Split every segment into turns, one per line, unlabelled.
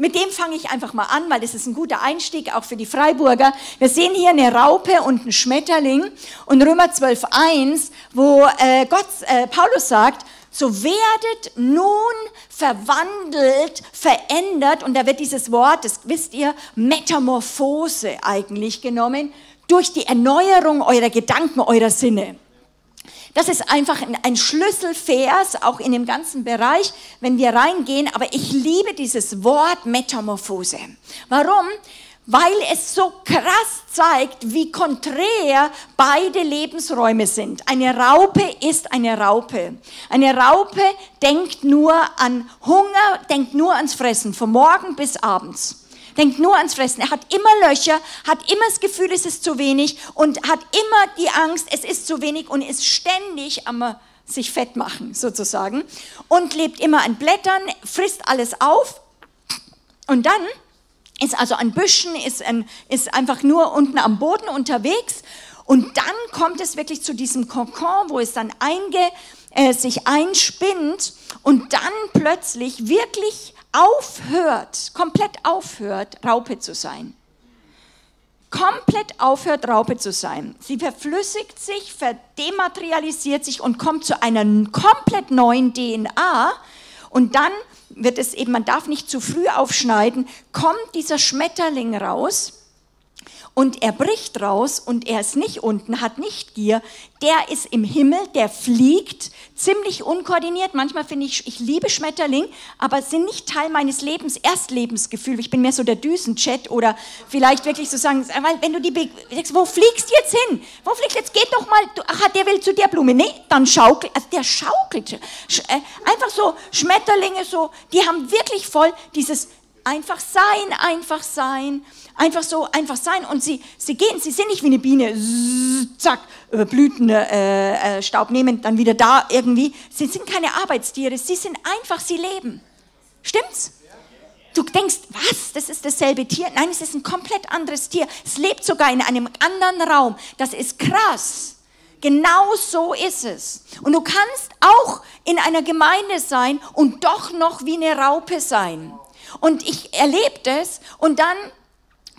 Mit dem fange ich einfach mal an, weil das ist ein guter Einstieg auch für die Freiburger. Wir sehen hier eine Raupe und einen Schmetterling und Römer 12.1, wo äh, Gott, äh, Paulus sagt, so werdet nun verwandelt, verändert, und da wird dieses Wort, das wisst ihr, Metamorphose eigentlich genommen, durch die Erneuerung eurer Gedanken, eurer Sinne. Das ist einfach ein Schlüsselvers, auch in dem ganzen Bereich, wenn wir reingehen. Aber ich liebe dieses Wort Metamorphose. Warum? Weil es so krass zeigt, wie konträr beide Lebensräume sind. Eine Raupe ist eine Raupe. Eine Raupe denkt nur an Hunger, denkt nur ans Fressen, von morgen bis abends denkt nur ans Fressen. Er hat immer Löcher, hat immer das Gefühl, es ist zu wenig und hat immer die Angst, es ist zu wenig und ist ständig am sich fett machen sozusagen und lebt immer an Blättern, frisst alles auf und dann ist also an Büschen, ist, ein, ist einfach nur unten am Boden unterwegs und dann kommt es wirklich zu diesem Kokon, wo es dann einge, äh, sich einspinnt und dann plötzlich wirklich aufhört, komplett aufhört, Raupe zu sein. Komplett aufhört, Raupe zu sein. Sie verflüssigt sich, verdematerialisiert sich und kommt zu einer komplett neuen DNA. Und dann wird es eben, man darf nicht zu früh aufschneiden, kommt dieser Schmetterling raus und er bricht raus und er ist nicht unten, hat nicht Gier, der ist im Himmel, der fliegt, ziemlich unkoordiniert. Manchmal finde ich, ich liebe Schmetterling, aber sind nicht Teil meines Lebens, Erstlebensgefühl. Ich bin mehr so der Düsenjet oder vielleicht wirklich so sagen, weil wenn du die, sagst, wo fliegst du jetzt hin? Wo fliegst du jetzt? Geht doch mal, ach, der will zu der Blume. Nee, dann schaukelt, also der schaukelt. Äh, einfach so Schmetterlinge so, die haben wirklich voll dieses einfach sein, einfach sein einfach so, einfach sein. Und sie, sie gehen, sie sind nicht wie eine Biene, zack, Blütenstaub äh, äh, Staub nehmen, dann wieder da irgendwie. Sie sind keine Arbeitstiere, sie sind einfach, sie leben. Stimmt's? Du denkst, was? Das ist dasselbe Tier? Nein, es ist ein komplett anderes Tier. Es lebt sogar in einem anderen Raum. Das ist krass. Genau so ist es. Und du kannst auch in einer Gemeinde sein und doch noch wie eine Raupe sein. Und ich erlebe das und dann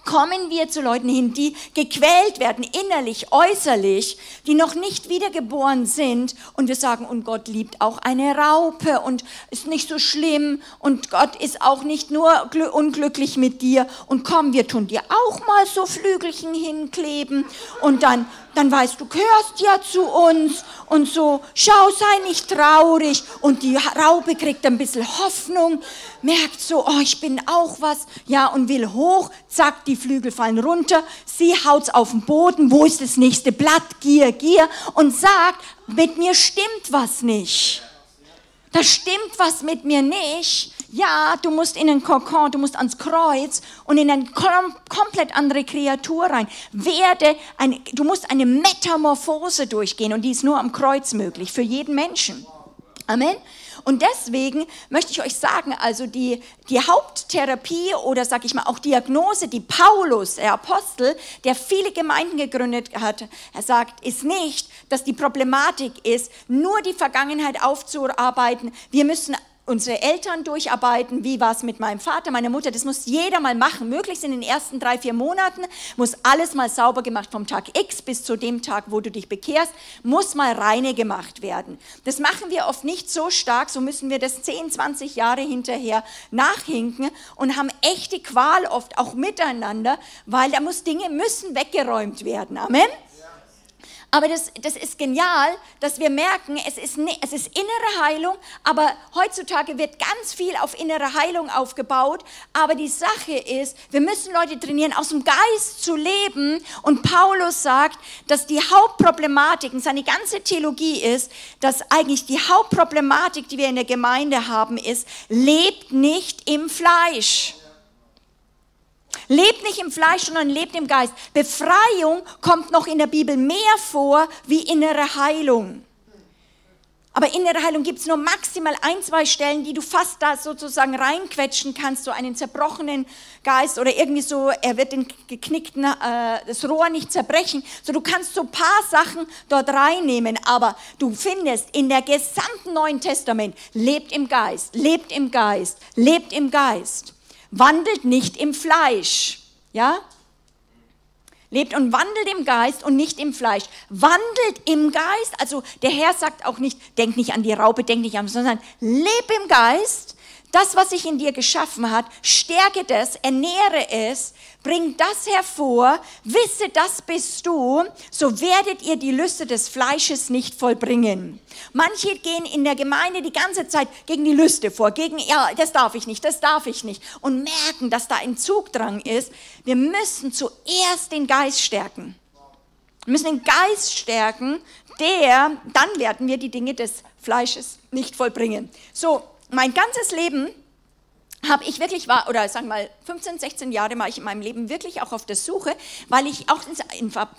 kommen wir zu Leuten hin, die gequält werden, innerlich, äußerlich, die noch nicht wiedergeboren sind. Und wir sagen, und Gott liebt auch eine Raupe und ist nicht so schlimm. Und Gott ist auch nicht nur unglücklich mit dir. Und komm, wir tun dir auch mal so Flügelchen hinkleben. Und dann dann weißt du, gehörst ja zu uns. Und so, schau, sei nicht traurig. Und die Raupe kriegt ein bisschen Hoffnung, merkt so, oh, ich bin auch was, ja, und will hoch, zack, die Flügel fallen runter, sie haut's auf den Boden, wo ist das nächste Blatt, Gier, Gier, und sagt, mit mir stimmt was nicht. Da stimmt was mit mir nicht ja, du musst in den Kokon, du musst ans Kreuz und in eine kom komplett andere Kreatur rein. Werde eine, du musst eine Metamorphose durchgehen und die ist nur am Kreuz möglich für jeden Menschen. Amen. Und deswegen möchte ich euch sagen, also die, die Haupttherapie oder sag ich mal auch Diagnose, die Paulus, der Apostel, der viele Gemeinden gegründet hat, er sagt, ist nicht, dass die Problematik ist, nur die Vergangenheit aufzuarbeiten. Wir müssen unsere Eltern durcharbeiten, wie war es mit meinem Vater, meiner Mutter, das muss jeder mal machen. Möglichst in den ersten drei, vier Monaten muss alles mal sauber gemacht vom Tag X bis zu dem Tag, wo du dich bekehrst, muss mal reine gemacht werden. Das machen wir oft nicht so stark, so müssen wir das 10, 20 Jahre hinterher nachhinken und haben echte Qual oft auch miteinander, weil da muss Dinge müssen weggeräumt werden. Amen. Aber das, das ist genial, dass wir merken, es ist, es ist innere Heilung, aber heutzutage wird ganz viel auf innere Heilung aufgebaut. Aber die Sache ist, wir müssen Leute trainieren, aus dem Geist zu leben. Und Paulus sagt, dass die Hauptproblematik, und seine ganze Theologie ist, dass eigentlich die Hauptproblematik, die wir in der Gemeinde haben, ist, lebt nicht im Fleisch. Lebt nicht im Fleisch, sondern lebt im Geist. Befreiung kommt noch in der Bibel mehr vor wie innere Heilung. Aber innere Heilung gibt es nur maximal ein, zwei Stellen, die du fast da sozusagen reinquetschen kannst, so einen zerbrochenen Geist oder irgendwie so, er wird den geknickten, äh, das Rohr nicht zerbrechen. So, du kannst so ein paar Sachen dort reinnehmen, aber du findest in der gesamten Neuen Testament, lebt im Geist, lebt im Geist, lebt im Geist, wandelt nicht im Fleisch. Ja? lebt und wandelt im Geist und nicht im Fleisch. Wandelt im Geist, also der Herr sagt auch nicht, denk nicht an die Raupe, denk nicht an, sondern leb im Geist. Das, was sich in dir geschaffen hat, stärke das, ernähre es, bring das hervor, wisse, das bist du, so werdet ihr die Lüste des Fleisches nicht vollbringen. Manche gehen in der Gemeinde die ganze Zeit gegen die Lüste vor, gegen, ja, das darf ich nicht, das darf ich nicht und merken, dass da ein Zugdrang ist. Wir müssen zuerst den Geist stärken. Wir müssen den Geist stärken, der, dann werden wir die Dinge des Fleisches nicht vollbringen. So, mein ganzes Leben habe ich wirklich war oder sagen wir mal 15, 16 Jahre war ich in meinem Leben wirklich auch auf der Suche, weil ich auch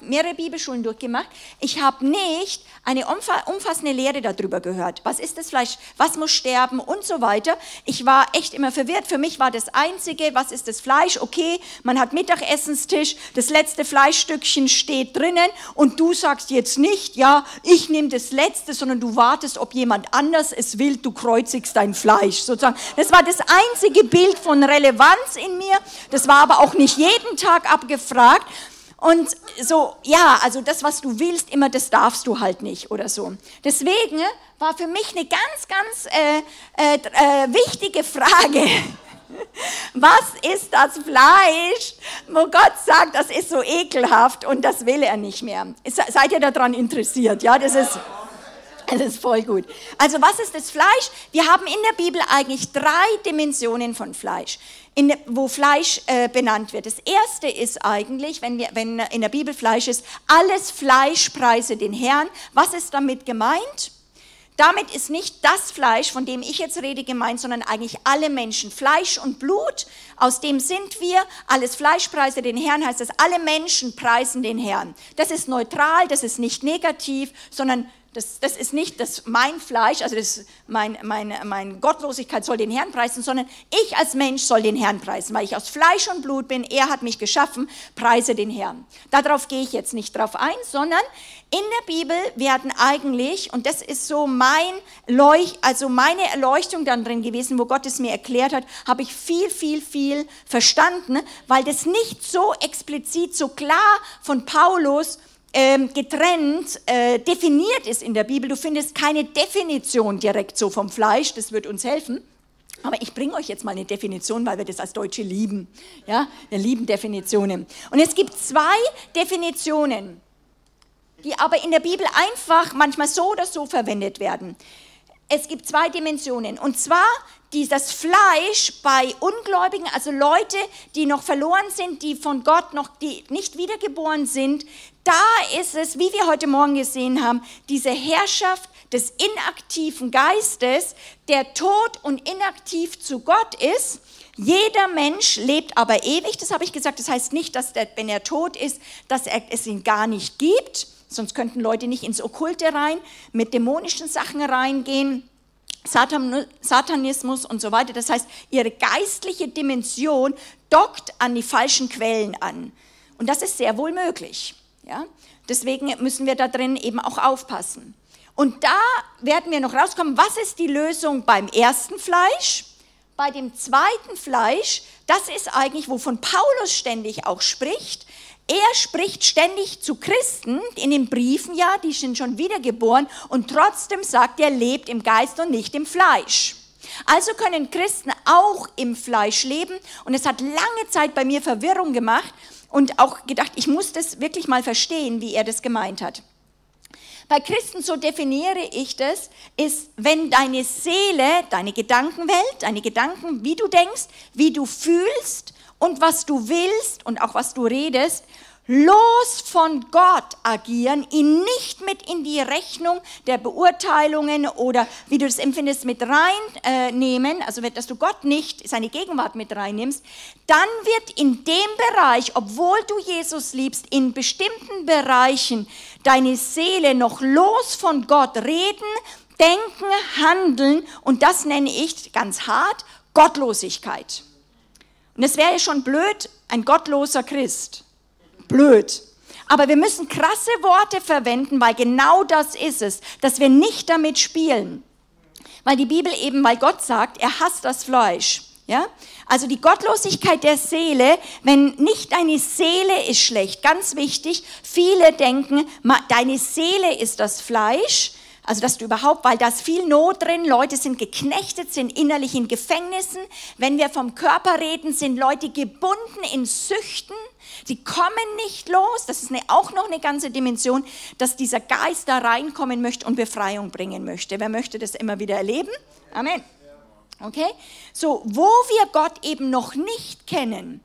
mehrere Bibelschulen durchgemacht. Ich habe nicht eine umfassende Lehre darüber gehört. Was ist das Fleisch? Was muss sterben und so weiter. Ich war echt immer verwirrt. Für mich war das einzige, was ist das Fleisch? Okay, man hat Mittagessenstisch, das letzte Fleischstückchen steht drinnen und du sagst jetzt nicht, ja, ich nehme das letzte, sondern du wartest, ob jemand anders es will, du kreuzigst dein Fleisch sozusagen. Das war das einzige einzige Bild von Relevanz in mir. Das war aber auch nicht jeden Tag abgefragt. Und so, ja, also das, was du willst, immer das darfst du halt nicht oder so. Deswegen war für mich eine ganz, ganz äh, äh, äh, wichtige Frage. Was ist das Fleisch, wo Gott sagt, das ist so ekelhaft und das will er nicht mehr? Seid ihr daran interessiert? Ja, das ist. Das ist voll gut. Also was ist das Fleisch? Wir haben in der Bibel eigentlich drei Dimensionen von Fleisch, in, wo Fleisch äh, benannt wird. Das erste ist eigentlich, wenn, wir, wenn in der Bibel Fleisch ist, alles Fleisch preise den Herrn. Was ist damit gemeint? Damit ist nicht das Fleisch, von dem ich jetzt rede, gemeint, sondern eigentlich alle Menschen. Fleisch und Blut, aus dem sind wir. Alles Fleisch preise den Herrn, heißt das, alle Menschen preisen den Herrn. Das ist neutral, das ist nicht negativ, sondern das, das ist nicht das mein Fleisch, also das, mein, meine, meine Gottlosigkeit soll den Herrn preisen, sondern ich als Mensch soll den Herrn preisen, weil ich aus Fleisch und Blut bin. Er hat mich geschaffen, preise den Herrn. Darauf gehe ich jetzt nicht drauf ein, sondern in der Bibel werden eigentlich, und das ist so mein Leuch, also meine Erleuchtung dann drin gewesen, wo Gott es mir erklärt hat, habe ich viel, viel, viel verstanden, weil das nicht so explizit, so klar von Paulus getrennt äh, definiert ist in der Bibel. Du findest keine Definition direkt so vom Fleisch, das wird uns helfen. Aber ich bringe euch jetzt mal eine Definition, weil wir das als Deutsche lieben. Ja, wir lieben Definitionen. Und es gibt zwei Definitionen, die aber in der Bibel einfach manchmal so oder so verwendet werden. Es gibt zwei Dimensionen. Und zwar die, das Fleisch bei Ungläubigen, also Leute, die noch verloren sind, die von Gott noch die nicht wiedergeboren sind, da ist es, wie wir heute Morgen gesehen haben, diese Herrschaft des inaktiven Geistes, der tot und inaktiv zu Gott ist. Jeder Mensch lebt aber ewig, das habe ich gesagt. Das heißt nicht, dass der, wenn er tot ist, dass er, es ihn gar nicht gibt. Sonst könnten Leute nicht ins Okkulte rein, mit dämonischen Sachen reingehen. Satan, Satanismus und so weiter. Das heißt, ihre geistliche Dimension dockt an die falschen Quellen an. Und das ist sehr wohl möglich. Ja? Deswegen müssen wir da drin eben auch aufpassen. Und da werden wir noch rauskommen, was ist die Lösung beim ersten Fleisch? Bei dem zweiten Fleisch, das ist eigentlich, wovon Paulus ständig auch spricht. Er spricht ständig zu Christen in den Briefen, ja, die sind schon wiedergeboren und trotzdem sagt er, lebt im Geist und nicht im Fleisch. Also können Christen auch im Fleisch leben und es hat lange Zeit bei mir Verwirrung gemacht und auch gedacht, ich muss das wirklich mal verstehen, wie er das gemeint hat. Bei Christen, so definiere ich das, ist, wenn deine Seele, deine Gedankenwelt, deine Gedanken, wie du denkst, wie du fühlst und was du willst und auch was du redest, los von Gott agieren, ihn nicht mit in die Rechnung der Beurteilungen oder wie du das empfindest mit reinnehmen, äh, also dass du Gott nicht seine Gegenwart mit reinnimmst, dann wird in dem Bereich, obwohl du Jesus liebst, in bestimmten Bereichen deine Seele noch los von Gott reden, Denken, Handeln und das nenne ich ganz hart Gottlosigkeit. Und es wäre ja schon blöd, ein gottloser Christ. Blöd. Aber wir müssen krasse Worte verwenden, weil genau das ist es, dass wir nicht damit spielen. Weil die Bibel eben, weil Gott sagt, er hasst das Fleisch. Ja? Also die Gottlosigkeit der Seele, wenn nicht deine Seele ist schlecht, ganz wichtig, viele denken, deine Seele ist das Fleisch, also dass du überhaupt, weil da ist viel Not drin, Leute sind geknechtet, sind innerlich in Gefängnissen. Wenn wir vom Körper reden, sind Leute gebunden in Süchten. Sie kommen nicht los. Das ist eine, auch noch eine ganze Dimension, dass dieser Geist da reinkommen möchte und Befreiung bringen möchte. Wer möchte das immer wieder erleben? Amen. Okay? So, wo wir Gott eben noch nicht kennen,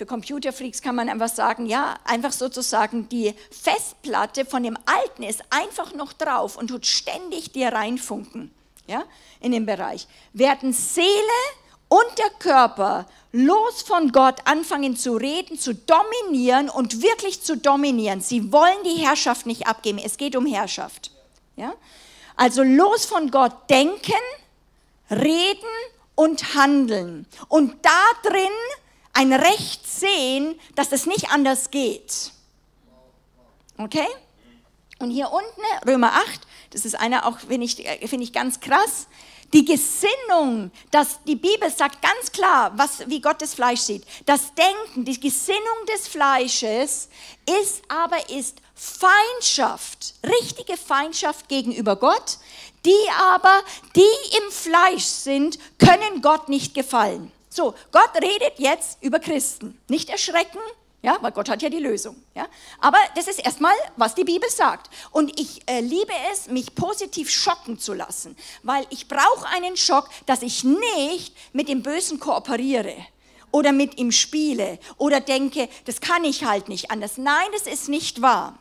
für Computerfreaks kann man einfach sagen, ja, einfach sozusagen die Festplatte von dem Alten ist einfach noch drauf und tut ständig dir reinfunken, ja, in dem Bereich. Werden Seele und der Körper los von Gott anfangen zu reden, zu dominieren und wirklich zu dominieren. Sie wollen die Herrschaft nicht abgeben. Es geht um Herrschaft. Ja? Also los von Gott denken, reden und handeln. Und da drin ein Recht sehen, dass es nicht anders geht. Okay? Und hier unten, Römer 8, das ist einer auch, finde ich, find ich ganz krass, die Gesinnung, dass die Bibel sagt ganz klar, was, wie Gott das Fleisch sieht. Das Denken, die Gesinnung des Fleisches ist aber ist Feindschaft, richtige Feindschaft gegenüber Gott. Die aber, die im Fleisch sind, können Gott nicht gefallen. So, Gott redet jetzt über Christen. Nicht erschrecken, ja, weil Gott hat ja die Lösung. Ja? Aber das ist erstmal, was die Bibel sagt. Und ich äh, liebe es, mich positiv schocken zu lassen, weil ich brauche einen Schock, dass ich nicht mit dem Bösen kooperiere oder mit ihm spiele oder denke, das kann ich halt nicht anders. Nein, das ist nicht wahr.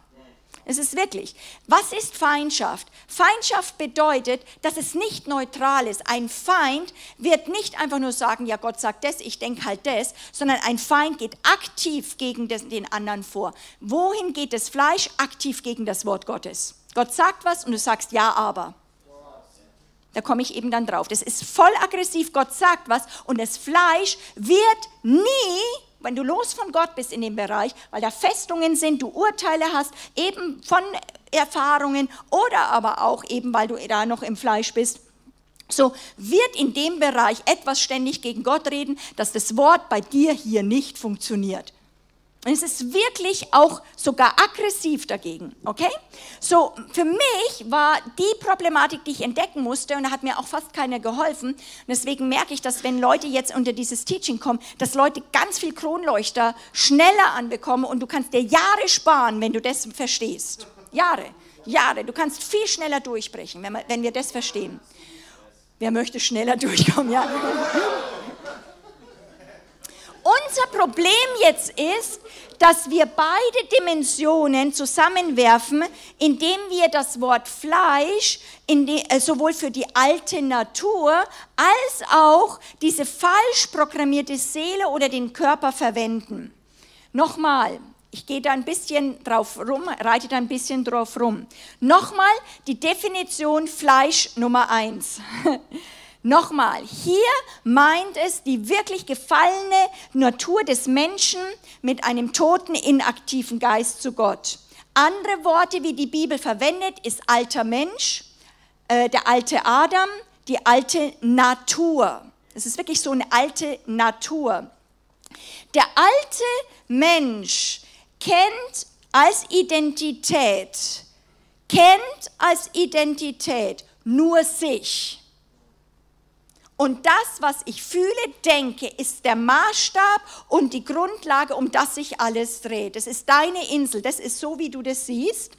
Es ist wirklich. Was ist Feindschaft? Feindschaft bedeutet, dass es nicht neutral ist. Ein Feind wird nicht einfach nur sagen, ja, Gott sagt das, ich denke halt das, sondern ein Feind geht aktiv gegen den anderen vor. Wohin geht das Fleisch? Aktiv gegen das Wort Gottes. Gott sagt was und du sagst ja, aber. Da komme ich eben dann drauf. Das ist voll aggressiv. Gott sagt was und das Fleisch wird nie wenn du los von Gott bist in dem Bereich, weil da Festungen sind, du Urteile hast, eben von Erfahrungen oder aber auch eben, weil du da noch im Fleisch bist, so wird in dem Bereich etwas ständig gegen Gott reden, dass das Wort bei dir hier nicht funktioniert. Und es ist wirklich auch sogar aggressiv dagegen, okay? So, für mich war die Problematik, die ich entdecken musste, und da hat mir auch fast keiner geholfen. Und deswegen merke ich, dass wenn Leute jetzt unter dieses Teaching kommen, dass Leute ganz viel Kronleuchter schneller anbekommen und du kannst dir Jahre sparen, wenn du das verstehst. Jahre, Jahre. Du kannst viel schneller durchbrechen, wenn, wir, das verstehen. Wer möchte schneller durchkommen? Ja. Unser Problem jetzt ist, dass wir beide Dimensionen zusammenwerfen, indem wir das Wort Fleisch die, äh, sowohl für die alte Natur als auch diese falsch programmierte Seele oder den Körper verwenden. Nochmal, ich gehe da ein bisschen drauf rum, reite da ein bisschen drauf rum. Nochmal die Definition Fleisch Nummer eins. Nochmal, hier meint es die wirklich gefallene Natur des Menschen mit einem toten, inaktiven Geist zu Gott. Andere Worte, wie die Bibel verwendet, ist alter Mensch, äh, der alte Adam, die alte Natur. Es ist wirklich so eine alte Natur. Der alte Mensch kennt als Identität, kennt als Identität nur sich. Und das, was ich fühle, denke, ist der Maßstab und die Grundlage, um das sich alles dreht. Das ist deine Insel, das ist so, wie du das siehst.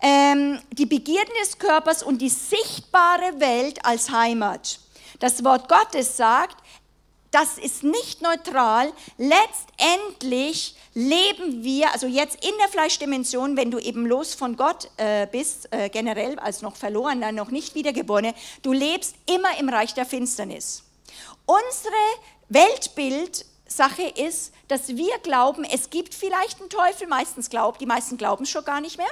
Ähm, die Begierden des Körpers und die sichtbare Welt als Heimat. Das Wort Gottes sagt, das ist nicht neutral. Letztendlich leben wir, also jetzt in der Fleischdimension, wenn du eben los von Gott äh, bist, äh, generell als noch verlorener, noch nicht wiedergeborene, du lebst immer im Reich der Finsternis. Unsere Weltbild-Sache ist, dass wir glauben, es gibt vielleicht einen Teufel, meistens glaubt, die meisten glauben schon gar nicht mehr.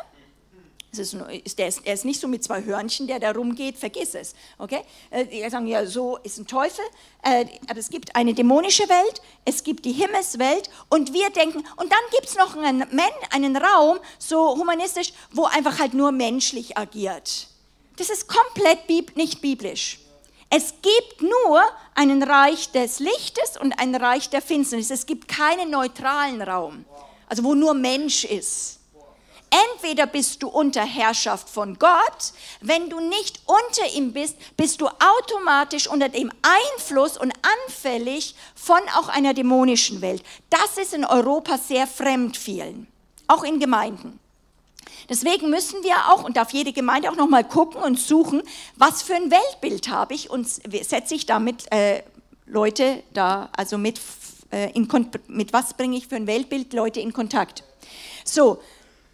Es ist, der, ist, er ist nicht so mit zwei Hörnchen, der da rumgeht, vergiss es. Okay? Äh, die sagen ja, so ist ein Teufel, äh, aber es gibt eine dämonische Welt, es gibt die Himmelswelt und wir denken, und dann gibt es noch einen, einen Raum, so humanistisch, wo einfach halt nur menschlich agiert. Das ist komplett nicht biblisch. Es gibt nur einen Reich des Lichtes und ein Reich der Finsternis. Es gibt keinen neutralen Raum, also wo nur Mensch ist. Entweder bist du unter Herrschaft von Gott, wenn du nicht unter ihm bist, bist du automatisch unter dem Einfluss und anfällig von auch einer dämonischen Welt. Das ist in Europa sehr fremd vielen, auch in Gemeinden. Deswegen müssen wir auch und darf jede Gemeinde auch noch mal gucken und suchen, was für ein Weltbild habe ich und setze ich damit äh, Leute da, also mit, äh, in, mit was bringe ich für ein Weltbild Leute in Kontakt. So,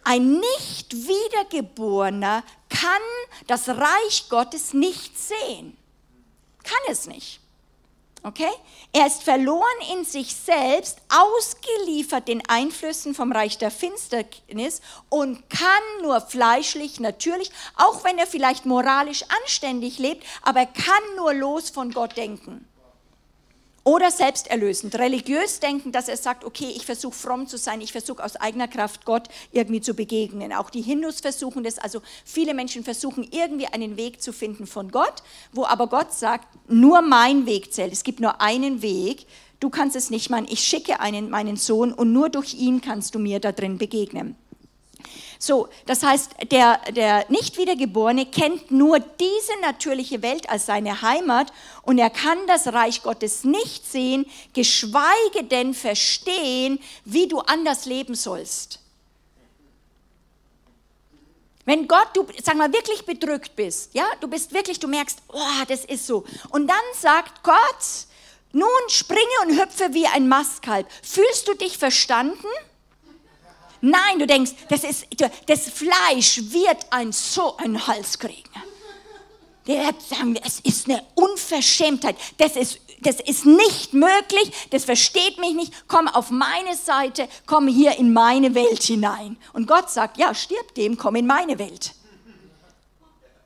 ein nicht wiedergeborener kann das Reich Gottes nicht sehen. Kann es nicht. Okay? Er ist verloren in sich selbst, ausgeliefert den Einflüssen vom Reich der Finsternis und kann nur fleischlich, natürlich, auch wenn er vielleicht moralisch anständig lebt, aber er kann nur los von Gott denken. Oder selbsterlösend, religiös denken, dass er sagt, okay, ich versuche fromm zu sein, ich versuche aus eigener Kraft Gott irgendwie zu begegnen. Auch die Hindus versuchen das, also viele Menschen versuchen irgendwie einen Weg zu finden von Gott, wo aber Gott sagt, nur mein Weg zählt, es gibt nur einen Weg, du kannst es nicht machen, ich schicke einen, meinen Sohn und nur durch ihn kannst du mir da drin begegnen. So, das heißt, der, der Nicht-Wiedergeborene kennt nur diese natürliche Welt als seine Heimat und er kann das Reich Gottes nicht sehen, geschweige denn verstehen, wie du anders leben sollst. Wenn Gott, du, sag mal, wirklich bedrückt bist, ja, du bist wirklich, du merkst, oh, das ist so. Und dann sagt Gott, nun springe und hüpfe wie ein Mastkalb. Fühlst du dich verstanden? Nein, du denkst, das, ist, das Fleisch wird ein so einen Hals kriegen. Der sagen es ist eine Unverschämtheit. Das ist, das ist nicht möglich. Das versteht mich nicht. Komm auf meine Seite. Komm hier in meine Welt hinein. Und Gott sagt, ja, stirb dem, komm in meine Welt.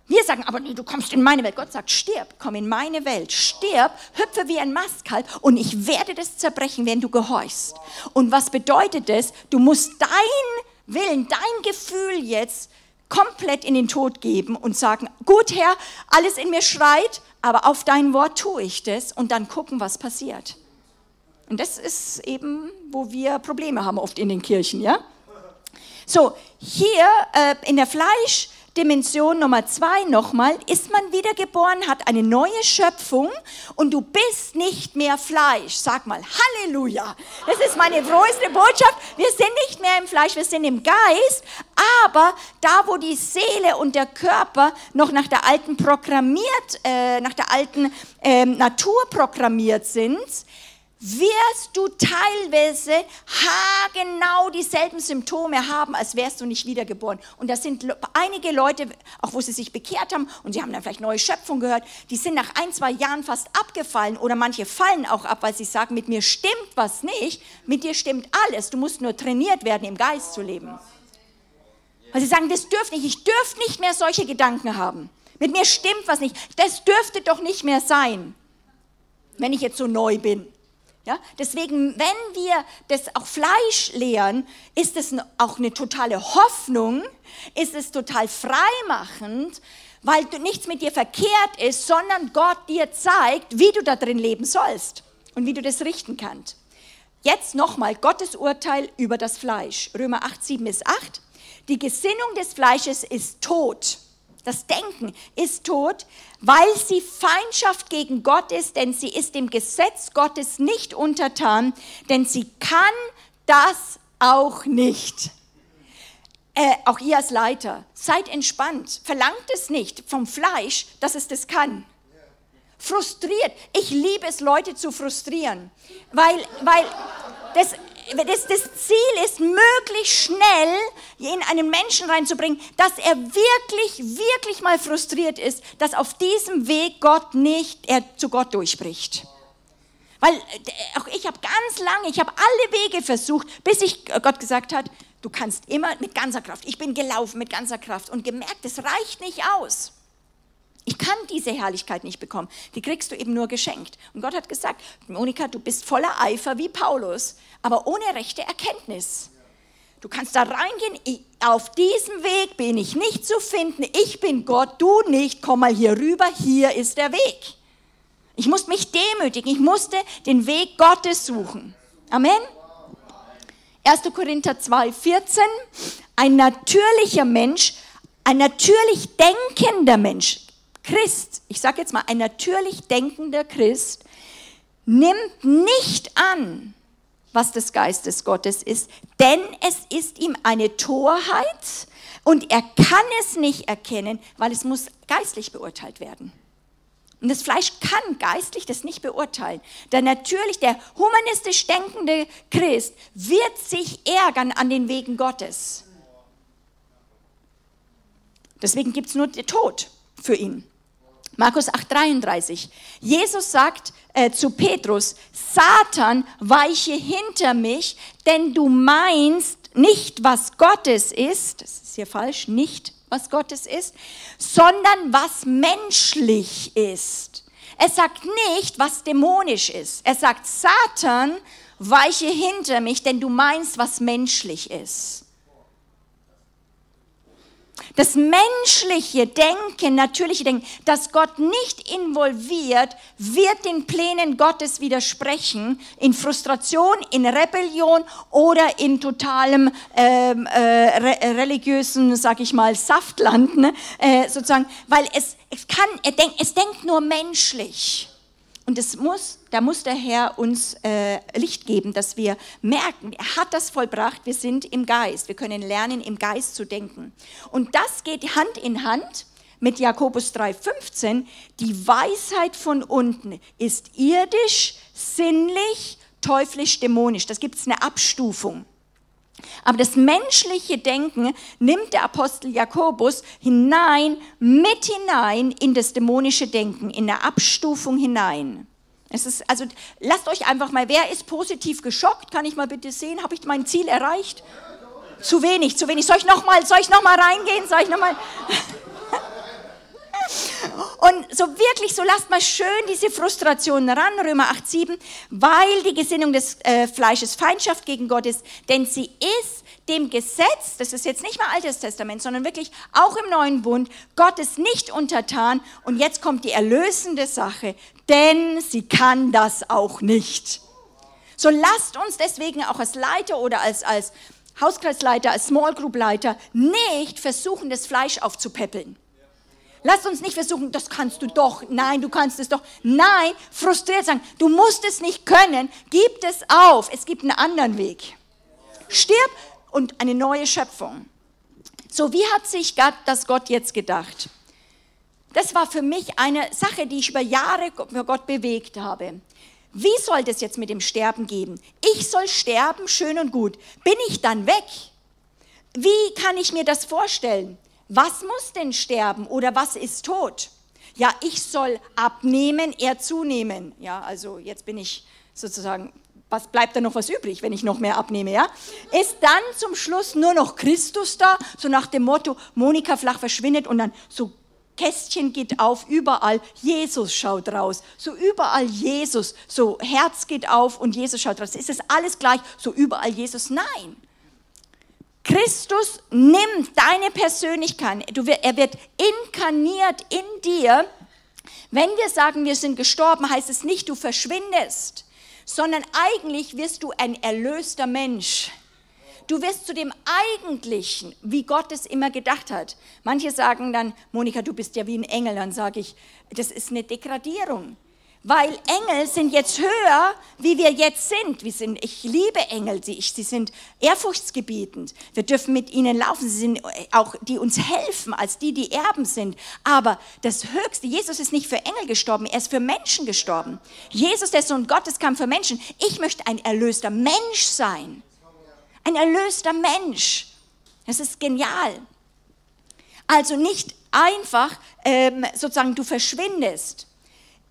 Wir sagen aber, nee, du kommst in meine Welt. Gott sagt, stirb, komm in meine Welt, stirb, hüpfe wie ein Mastkalb und ich werde das zerbrechen, wenn du gehorchst. Und was bedeutet das? Du musst dein Willen, dein Gefühl jetzt komplett in den Tod geben und sagen, gut Herr, alles in mir schreit, aber auf dein Wort tue ich das und dann gucken, was passiert. Und das ist eben, wo wir Probleme haben oft in den Kirchen, ja? So, hier äh, in der Fleisch, Dimension Nummer zwei nochmal, ist man wiedergeboren, hat eine neue Schöpfung und du bist nicht mehr Fleisch. Sag mal, Halleluja. Das ist meine froheste Botschaft. Wir sind nicht mehr im Fleisch, wir sind im Geist, aber da, wo die Seele und der Körper noch nach der alten programmiert, äh, nach der alten äh, Natur programmiert sind, wirst du teilweise haargenau dieselben Symptome haben, als wärst du nicht wiedergeboren. Und das sind einige Leute, auch wo sie sich bekehrt haben und sie haben dann vielleicht neue Schöpfung gehört, die sind nach ein, zwei Jahren fast abgefallen oder manche fallen auch ab, weil sie sagen, mit mir stimmt was nicht, mit dir stimmt alles, du musst nur trainiert werden, im Geist zu leben. Weil sie sagen, das dürfte nicht, ich dürfte nicht mehr solche Gedanken haben. Mit mir stimmt was nicht, das dürfte doch nicht mehr sein, wenn ich jetzt so neu bin. Ja, deswegen, wenn wir das auch Fleisch lehren, ist es auch eine totale Hoffnung, ist es total freimachend, weil nichts mit dir verkehrt ist, sondern Gott dir zeigt, wie du da drin leben sollst und wie du das richten kannst. Jetzt nochmal Gottes Urteil über das Fleisch. Römer 8, 7 bis 8. Die Gesinnung des Fleisches ist tot. Das Denken ist tot, weil sie Feindschaft gegen Gott ist, denn sie ist dem Gesetz Gottes nicht untertan, denn sie kann das auch nicht. Äh, auch ihr als Leiter, seid entspannt, verlangt es nicht vom Fleisch, dass es das kann. Frustriert. Ich liebe es, Leute zu frustrieren, weil, weil das, das, das Ziel ist, möglichst schnell in einen Menschen reinzubringen, dass er wirklich, wirklich mal frustriert ist, dass auf diesem Weg Gott nicht, er zu Gott durchbricht. Weil äh, auch ich habe ganz lange, ich habe alle Wege versucht, bis ich Gott gesagt hat, Du kannst immer mit ganzer Kraft. Ich bin gelaufen mit ganzer Kraft und gemerkt, es reicht nicht aus. Ich kann diese Herrlichkeit nicht bekommen. Die kriegst du eben nur geschenkt. Und Gott hat gesagt, Monika, du bist voller Eifer wie Paulus, aber ohne rechte Erkenntnis. Du kannst da reingehen, auf diesem Weg bin ich nicht zu finden, ich bin Gott, du nicht, komm mal hier rüber, hier ist der Weg. Ich musste mich demütigen, ich musste den Weg Gottes suchen. Amen. 1. Korinther 2, 14. Ein natürlicher Mensch, ein natürlich denkender Mensch, Christ, ich sage jetzt mal, ein natürlich denkender Christ, nimmt nicht an, was des Geistes Gottes ist, denn es ist ihm eine Torheit und er kann es nicht erkennen, weil es muss geistlich beurteilt werden. Und das Fleisch kann geistlich das nicht beurteilen. Der natürlich, der humanistisch denkende Christ wird sich ärgern an den Wegen Gottes. Deswegen gibt es nur den Tod für ihn. Markus 8:33. Jesus sagt äh, zu Petrus, Satan, weiche hinter mich, denn du meinst nicht, was Gottes ist, das ist hier falsch, nicht was Gottes ist, sondern was menschlich ist. Er sagt nicht, was dämonisch ist. Er sagt, Satan, weiche hinter mich, denn du meinst, was menschlich ist. Das menschliche Denken, natürliche Denken, das Gott nicht involviert, wird den Plänen Gottes widersprechen, in Frustration, in Rebellion oder in totalem ähm, äh, re religiösen, sag ich mal, Saftland, ne? äh, sozusagen, weil es, es kann, er denkt, es denkt nur menschlich. Und es muss, da muss der Herr uns äh, Licht geben, dass wir merken, er hat das vollbracht, wir sind im Geist. Wir können lernen, im Geist zu denken. Und das geht Hand in Hand mit Jakobus 3,15. Die Weisheit von unten ist irdisch, sinnlich, teuflisch, dämonisch. Das gibt es eine Abstufung. Aber das menschliche Denken nimmt der Apostel Jakobus hinein, mit hinein in das dämonische Denken, in der Abstufung hinein. Es ist, also lasst euch einfach mal, wer ist positiv geschockt? Kann ich mal bitte sehen? Habe ich mein Ziel erreicht? Zu wenig, zu wenig. Soll ich nochmal, soll ich noch mal reingehen? Soll ich noch mal? Und so wirklich, so lasst mal schön diese Frustration ran, Römer 8,7, weil die Gesinnung des äh, Fleisches Feindschaft gegen Gott ist, denn sie ist dem Gesetz, das ist jetzt nicht mal Altes Testament, sondern wirklich auch im Neuen Bund, Gottes nicht untertan. Und jetzt kommt die erlösende Sache, denn sie kann das auch nicht. So lasst uns deswegen auch als Leiter oder als, als Hauskreisleiter, als Small Group Leiter nicht versuchen, das Fleisch aufzupäppeln. Lass uns nicht versuchen, das kannst du doch. Nein, du kannst es doch. Nein, frustriert sagen, du musst es nicht können. Gib es auf. Es gibt einen anderen Weg. Stirb und eine neue Schöpfung. So, wie hat sich Gott, das Gott jetzt gedacht? Das war für mich eine Sache, die ich über Jahre für Gott bewegt habe. Wie soll das jetzt mit dem Sterben gehen? Ich soll sterben, schön und gut. Bin ich dann weg? Wie kann ich mir das vorstellen? Was muss denn sterben oder was ist tot? Ja, ich soll abnehmen, er zunehmen. Ja, also jetzt bin ich sozusagen, was bleibt da noch was übrig, wenn ich noch mehr abnehme, ja? Ist dann zum Schluss nur noch Christus da, so nach dem Motto, Monika flach verschwindet und dann so Kästchen geht auf, überall Jesus schaut raus. So überall Jesus, so Herz geht auf und Jesus schaut raus. Ist es alles gleich, so überall Jesus? Nein. Christus nimmt deine Persönlichkeit, er wird inkarniert in dir. Wenn wir sagen, wir sind gestorben, heißt es nicht, du verschwindest, sondern eigentlich wirst du ein erlöster Mensch. Du wirst zu dem Eigentlichen, wie Gott es immer gedacht hat. Manche sagen dann, Monika, du bist ja wie ein Engel. Dann sage ich, das ist eine Degradierung weil Engel sind jetzt höher, wie wir jetzt sind. Wir sind ich liebe Engel, sie, sie sind ehrfurchtsgebietend. Wir dürfen mit ihnen laufen, sie sind auch, die uns helfen, als die, die Erben sind. Aber das Höchste, Jesus ist nicht für Engel gestorben, er ist für Menschen gestorben. Jesus, der Sohn Gottes, kam für Menschen. Ich möchte ein erlöster Mensch sein. Ein erlöster Mensch. Das ist genial. Also nicht einfach ähm, sozusagen, du verschwindest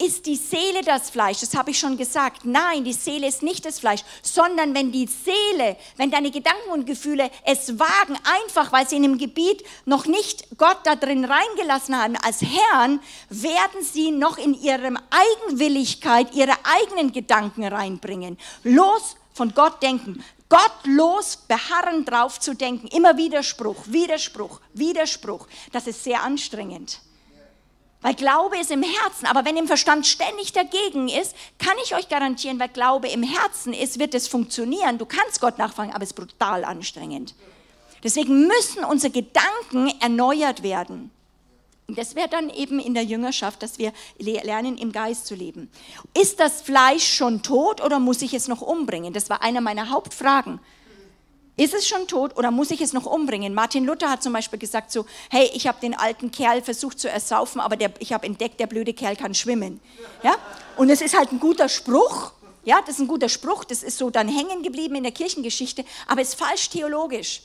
ist die Seele das Fleisch. Das habe ich schon gesagt. Nein, die Seele ist nicht das Fleisch, sondern wenn die Seele, wenn deine Gedanken und Gefühle es wagen, einfach weil sie in dem Gebiet noch nicht Gott da drin reingelassen haben als Herrn, werden sie noch in ihrem Eigenwilligkeit ihre eigenen Gedanken reinbringen. Los von Gott denken, gottlos beharren drauf zu denken, immer Widerspruch, Widerspruch, Widerspruch. Das ist sehr anstrengend. Weil Glaube ist im Herzen, aber wenn im Verstand ständig dagegen ist, kann ich euch garantieren, weil Glaube im Herzen ist, wird es funktionieren. Du kannst Gott nachfragen, aber es ist brutal anstrengend. Deswegen müssen unsere Gedanken erneuert werden. Und das wäre dann eben in der Jüngerschaft, dass wir lernen, im Geist zu leben. Ist das Fleisch schon tot oder muss ich es noch umbringen? Das war einer meiner Hauptfragen. Ist es schon tot oder muss ich es noch umbringen? Martin Luther hat zum Beispiel gesagt so, hey, ich habe den alten Kerl versucht zu ersaufen, aber der, ich habe entdeckt, der blöde Kerl kann schwimmen. Ja? Und es ist halt ein guter Spruch, ja, das ist ein guter Spruch, das ist so dann hängen geblieben in der Kirchengeschichte, aber es ist falsch theologisch.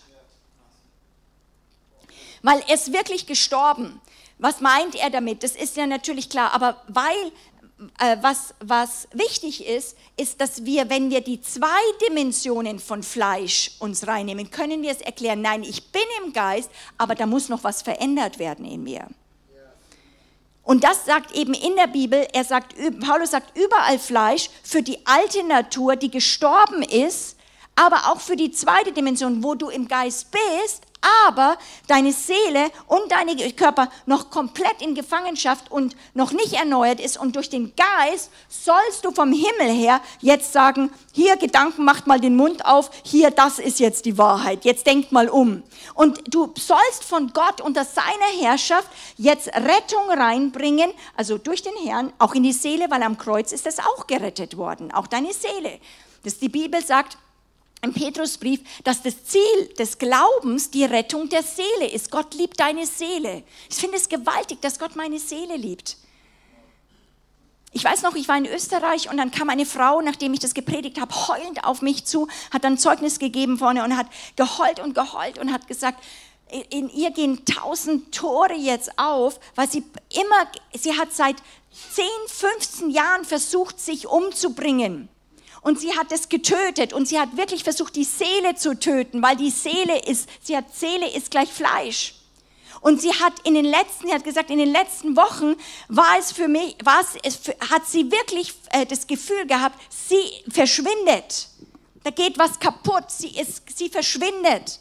Weil er ist wirklich gestorben. Was meint er damit? Das ist ja natürlich klar, aber weil was, was wichtig ist, ist, dass wir, wenn wir die zwei Dimensionen von Fleisch uns reinnehmen, können wir es erklären, nein, ich bin im Geist, aber da muss noch was verändert werden in mir. Und das sagt eben in der Bibel, er sagt, Paulus sagt überall Fleisch für die alte Natur, die gestorben ist, aber auch für die zweite Dimension, wo du im Geist bist, aber deine Seele und dein Körper noch komplett in Gefangenschaft und noch nicht erneuert ist und durch den Geist sollst du vom Himmel her jetzt sagen, hier Gedanken macht mal den Mund auf, hier das ist jetzt die Wahrheit, jetzt denkt mal um. Und du sollst von Gott unter seiner Herrschaft jetzt Rettung reinbringen, also durch den Herrn, auch in die Seele, weil am Kreuz ist das auch gerettet worden, auch deine Seele. Das die Bibel sagt, im Petrusbrief, dass das Ziel des Glaubens die Rettung der Seele ist. Gott liebt deine Seele. Ich finde es gewaltig, dass Gott meine Seele liebt. Ich weiß noch, ich war in Österreich und dann kam eine Frau, nachdem ich das gepredigt habe, heulend auf mich zu, hat dann Zeugnis gegeben vorne und hat geheult und geheult und hat gesagt, in ihr gehen tausend Tore jetzt auf, weil sie immer, sie hat seit 10, 15 Jahren versucht, sich umzubringen und sie hat es getötet und sie hat wirklich versucht, die Seele zu töten, weil die Seele ist, sie hat Seele ist gleich Fleisch. Und sie hat in den letzten, sie hat gesagt, in den letzten Wochen war es für mich, war es, hat sie wirklich äh, das Gefühl gehabt, sie verschwindet. Da geht was kaputt, sie, ist, sie verschwindet.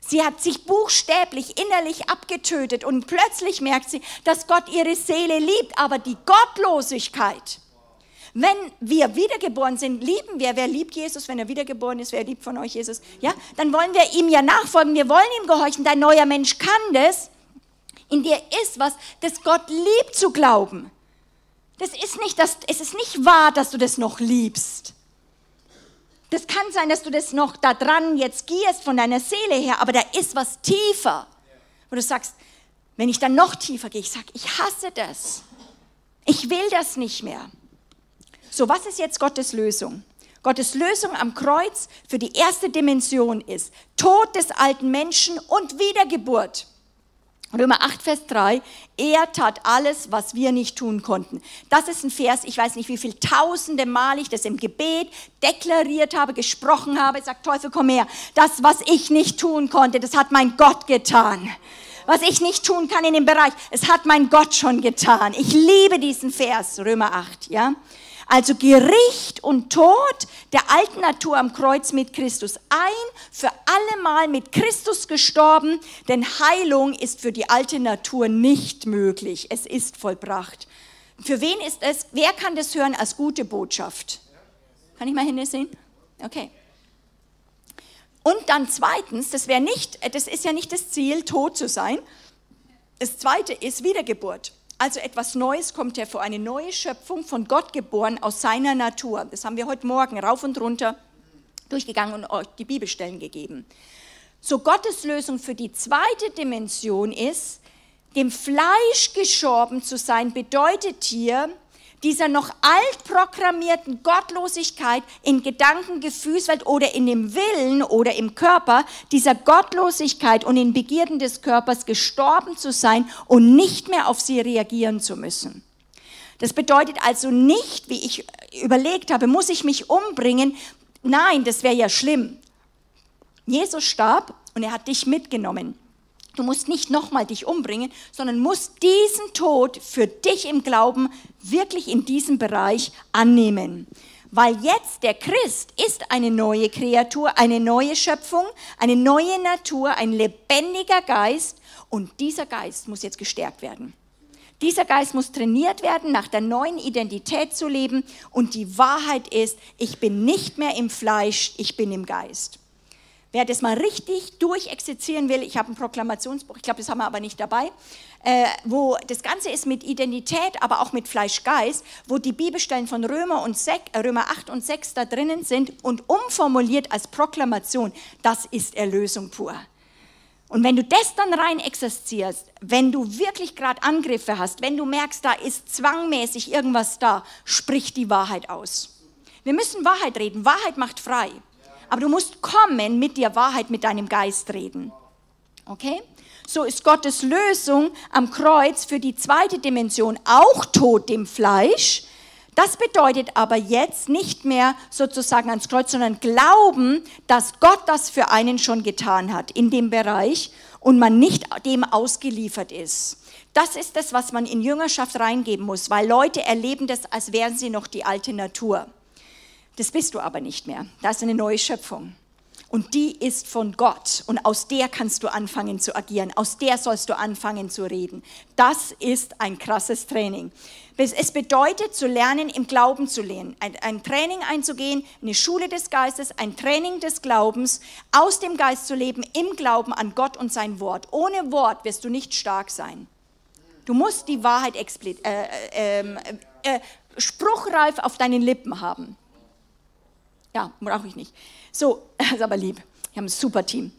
Sie hat sich buchstäblich innerlich abgetötet und plötzlich merkt sie, dass Gott ihre Seele liebt, aber die Gottlosigkeit, wenn wir wiedergeboren sind, lieben wir. Wer liebt Jesus, wenn er wiedergeboren ist? Wer liebt von euch Jesus? Ja, dann wollen wir ihm ja nachfolgen. Wir wollen ihm gehorchen. Dein neuer Mensch kann das. In dir ist was, das Gott liebt zu glauben. Das ist nicht, das, es ist nicht wahr, dass du das noch liebst. Das kann sein, dass du das noch da dran jetzt gierst von deiner Seele her, aber da ist was tiefer, wo du sagst, wenn ich dann noch tiefer gehe, ich sage, ich hasse das. Ich will das nicht mehr. So, was ist jetzt Gottes Lösung? Gottes Lösung am Kreuz für die erste Dimension ist Tod des alten Menschen und Wiedergeburt. Römer 8, Vers 3, er tat alles, was wir nicht tun konnten. Das ist ein Vers, ich weiß nicht, wie viele tausende Mal ich das im Gebet deklariert habe, gesprochen habe, sagt Teufel, komm her. Das, was ich nicht tun konnte, das hat mein Gott getan. Was ich nicht tun kann in dem Bereich, es hat mein Gott schon getan. Ich liebe diesen Vers, Römer 8, ja. Also Gericht und Tod der alten Natur am Kreuz mit Christus. Ein für alle Mal mit Christus gestorben, denn Heilung ist für die alte Natur nicht möglich. Es ist vollbracht. Für wen ist es, wer kann das hören als gute Botschaft? Kann ich mal hinsehen? Okay. Und dann zweitens, das wäre nicht, das ist ja nicht das Ziel, tot zu sein. Das zweite ist Wiedergeburt. Also etwas Neues kommt hervor, eine neue Schöpfung von Gott geboren aus seiner Natur. Das haben wir heute Morgen rauf und runter durchgegangen und euch die Bibelstellen gegeben. So Gottes Lösung für die zweite Dimension ist, dem Fleisch gestorben zu sein, bedeutet hier, dieser noch altprogrammierten Gottlosigkeit in Gedanken, Gefühlswelt oder in dem Willen oder im Körper, dieser Gottlosigkeit und in Begierden des Körpers gestorben zu sein und nicht mehr auf sie reagieren zu müssen. Das bedeutet also nicht, wie ich überlegt habe, muss ich mich umbringen? Nein, das wäre ja schlimm. Jesus starb und er hat dich mitgenommen. Du musst nicht nochmal dich umbringen, sondern musst diesen Tod für dich im Glauben wirklich in diesem Bereich annehmen. Weil jetzt der Christ ist eine neue Kreatur, eine neue Schöpfung, eine neue Natur, ein lebendiger Geist und dieser Geist muss jetzt gestärkt werden. Dieser Geist muss trainiert werden, nach der neuen Identität zu leben und die Wahrheit ist, ich bin nicht mehr im Fleisch, ich bin im Geist. Wer das mal richtig durchexerzieren will, ich habe ein Proklamationsbuch, ich glaube, das haben wir aber nicht dabei, äh, wo das Ganze ist mit Identität, aber auch mit Fleisch-Geist, wo die Bibelstellen von Römer, und Sek, äh, Römer 8 und 6 da drinnen sind und umformuliert als Proklamation, das ist Erlösung pur. Und wenn du das dann rein exerzierst, wenn du wirklich gerade Angriffe hast, wenn du merkst, da ist zwangmäßig irgendwas da, sprich die Wahrheit aus. Wir müssen Wahrheit reden. Wahrheit macht frei. Aber du musst kommen mit der Wahrheit, mit deinem Geist reden. Okay? So ist Gottes Lösung am Kreuz für die zweite Dimension auch Tod dem Fleisch. Das bedeutet aber jetzt nicht mehr sozusagen ans Kreuz, sondern Glauben, dass Gott das für einen schon getan hat in dem Bereich und man nicht dem ausgeliefert ist. Das ist das, was man in Jüngerschaft reingeben muss, weil Leute erleben das, als wären sie noch die alte Natur. Das bist du aber nicht mehr. Das ist eine neue Schöpfung. Und die ist von Gott. Und aus der kannst du anfangen zu agieren. Aus der sollst du anfangen zu reden. Das ist ein krasses Training. Es bedeutet zu lernen, im Glauben zu lernen. Ein, ein, Training einzugehen, eine Schule des Geistes, ein Training des Glaubens, aus dem Geist zu leben, im Glauben an Gott und sein Wort. Ohne Wort wirst du nicht stark sein. Du musst die Wahrheit äh, äh, äh, äh, spruchreif auf deinen Lippen haben. Ja, brauche ich nicht. So, ist aber lieb. Wir haben ein super Team.